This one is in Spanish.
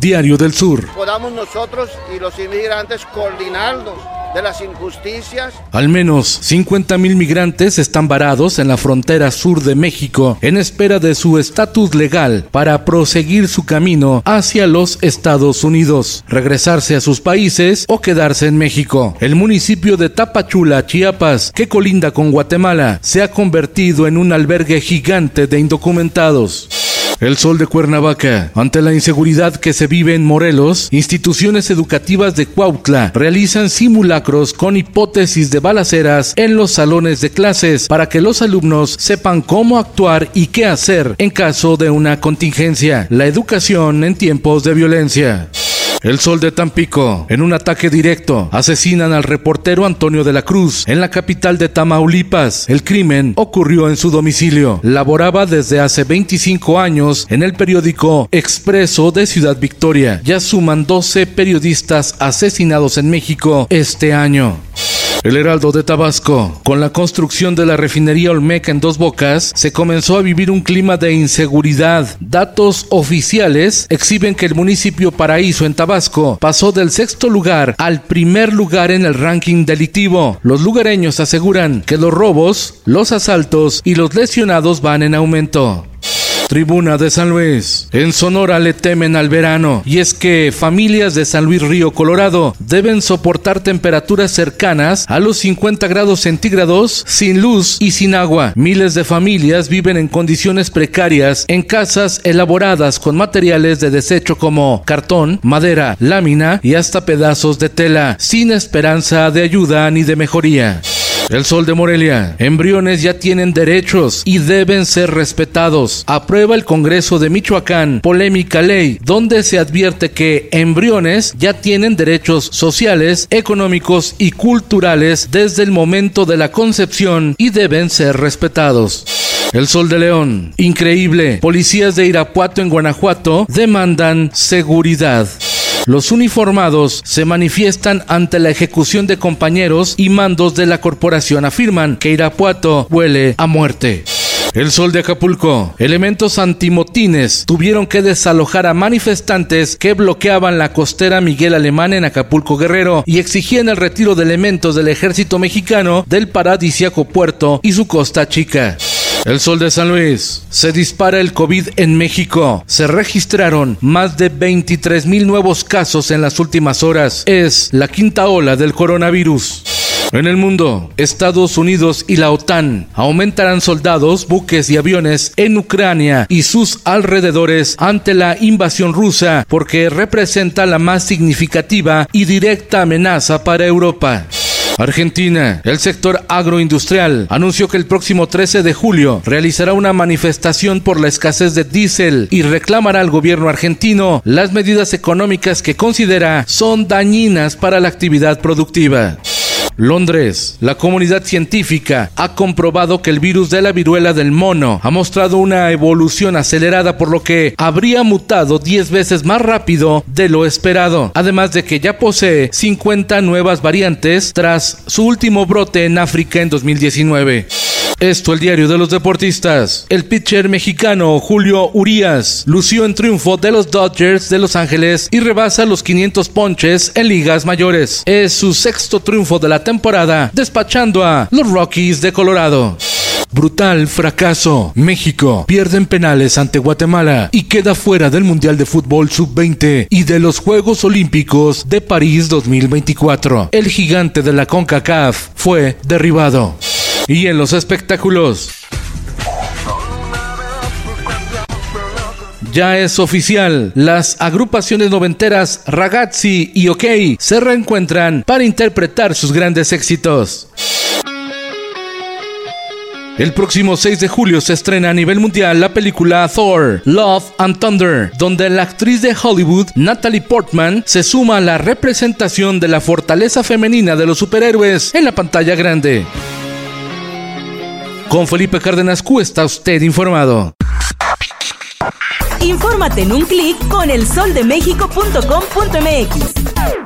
Diario del Sur. Podamos nosotros y los inmigrantes coordinarnos de las injusticias. Al menos 50 mil migrantes están varados en la frontera sur de México en espera de su estatus legal para proseguir su camino hacia los Estados Unidos, regresarse a sus países o quedarse en México. El municipio de Tapachula, Chiapas, que colinda con Guatemala, se ha convertido en un albergue gigante de indocumentados. El sol de Cuernavaca. Ante la inseguridad que se vive en Morelos, instituciones educativas de Cuautla realizan simulacros con hipótesis de balaceras en los salones de clases para que los alumnos sepan cómo actuar y qué hacer en caso de una contingencia. La educación en tiempos de violencia. El Sol de Tampico. En un ataque directo, asesinan al reportero Antonio de la Cruz en la capital de Tamaulipas. El crimen ocurrió en su domicilio. Laboraba desde hace 25 años en el periódico Expreso de Ciudad Victoria. Ya suman 12 periodistas asesinados en México este año. El Heraldo de Tabasco. Con la construcción de la refinería Olmeca en Dos Bocas, se comenzó a vivir un clima de inseguridad. Datos oficiales exhiben que el municipio Paraíso en Tabasco pasó del sexto lugar al primer lugar en el ranking delictivo. Los lugareños aseguran que los robos, los asaltos y los lesionados van en aumento. Tribuna de San Luis. En Sonora le temen al verano y es que familias de San Luis Río Colorado deben soportar temperaturas cercanas a los 50 grados centígrados sin luz y sin agua. Miles de familias viven en condiciones precarias en casas elaboradas con materiales de desecho como cartón, madera, lámina y hasta pedazos de tela, sin esperanza de ayuda ni de mejoría. El Sol de Morelia. Embriones ya tienen derechos y deben ser respetados. Aprueba el Congreso de Michoacán polémica ley donde se advierte que embriones ya tienen derechos sociales, económicos y culturales desde el momento de la concepción y deben ser respetados. El Sol de León. Increíble. Policías de Irapuato en Guanajuato demandan seguridad. Los uniformados se manifiestan ante la ejecución de compañeros y mandos de la corporación. Afirman que Irapuato huele a muerte. El sol de Acapulco. Elementos antimotines tuvieron que desalojar a manifestantes que bloqueaban la costera Miguel Alemán en Acapulco Guerrero y exigían el retiro de elementos del ejército mexicano del paradisiaco puerto y su costa chica. El sol de San Luis. Se dispara el COVID en México. Se registraron más de 23 mil nuevos casos en las últimas horas. Es la quinta ola del coronavirus. En el mundo, Estados Unidos y la OTAN aumentarán soldados, buques y aviones en Ucrania y sus alrededores ante la invasión rusa porque representa la más significativa y directa amenaza para Europa. Argentina, el sector agroindustrial anunció que el próximo 13 de julio realizará una manifestación por la escasez de diésel y reclamará al gobierno argentino las medidas económicas que considera son dañinas para la actividad productiva. Londres, la comunidad científica ha comprobado que el virus de la viruela del mono ha mostrado una evolución acelerada por lo que habría mutado 10 veces más rápido de lo esperado, además de que ya posee 50 nuevas variantes tras su último brote en África en 2019. Esto el diario de los deportistas. El pitcher mexicano Julio Urias lució en triunfo de los Dodgers de Los Ángeles y rebasa los 500 ponches en ligas mayores. Es su sexto triunfo de la temporada, despachando a los Rockies de Colorado. Brutal fracaso. México pierde en penales ante Guatemala y queda fuera del Mundial de Fútbol Sub-20 y de los Juegos Olímpicos de París 2024. El gigante de la CONCACAF fue derribado. Y en los espectáculos. Ya es oficial, las agrupaciones noventeras Ragazzi y OK se reencuentran para interpretar sus grandes éxitos. El próximo 6 de julio se estrena a nivel mundial la película Thor, Love and Thunder, donde la actriz de Hollywood, Natalie Portman, se suma a la representación de la fortaleza femenina de los superhéroes en la pantalla grande. Con Felipe Cárdenas Q está usted informado. Infórmate en un clic con elsoldemexico.com.mx.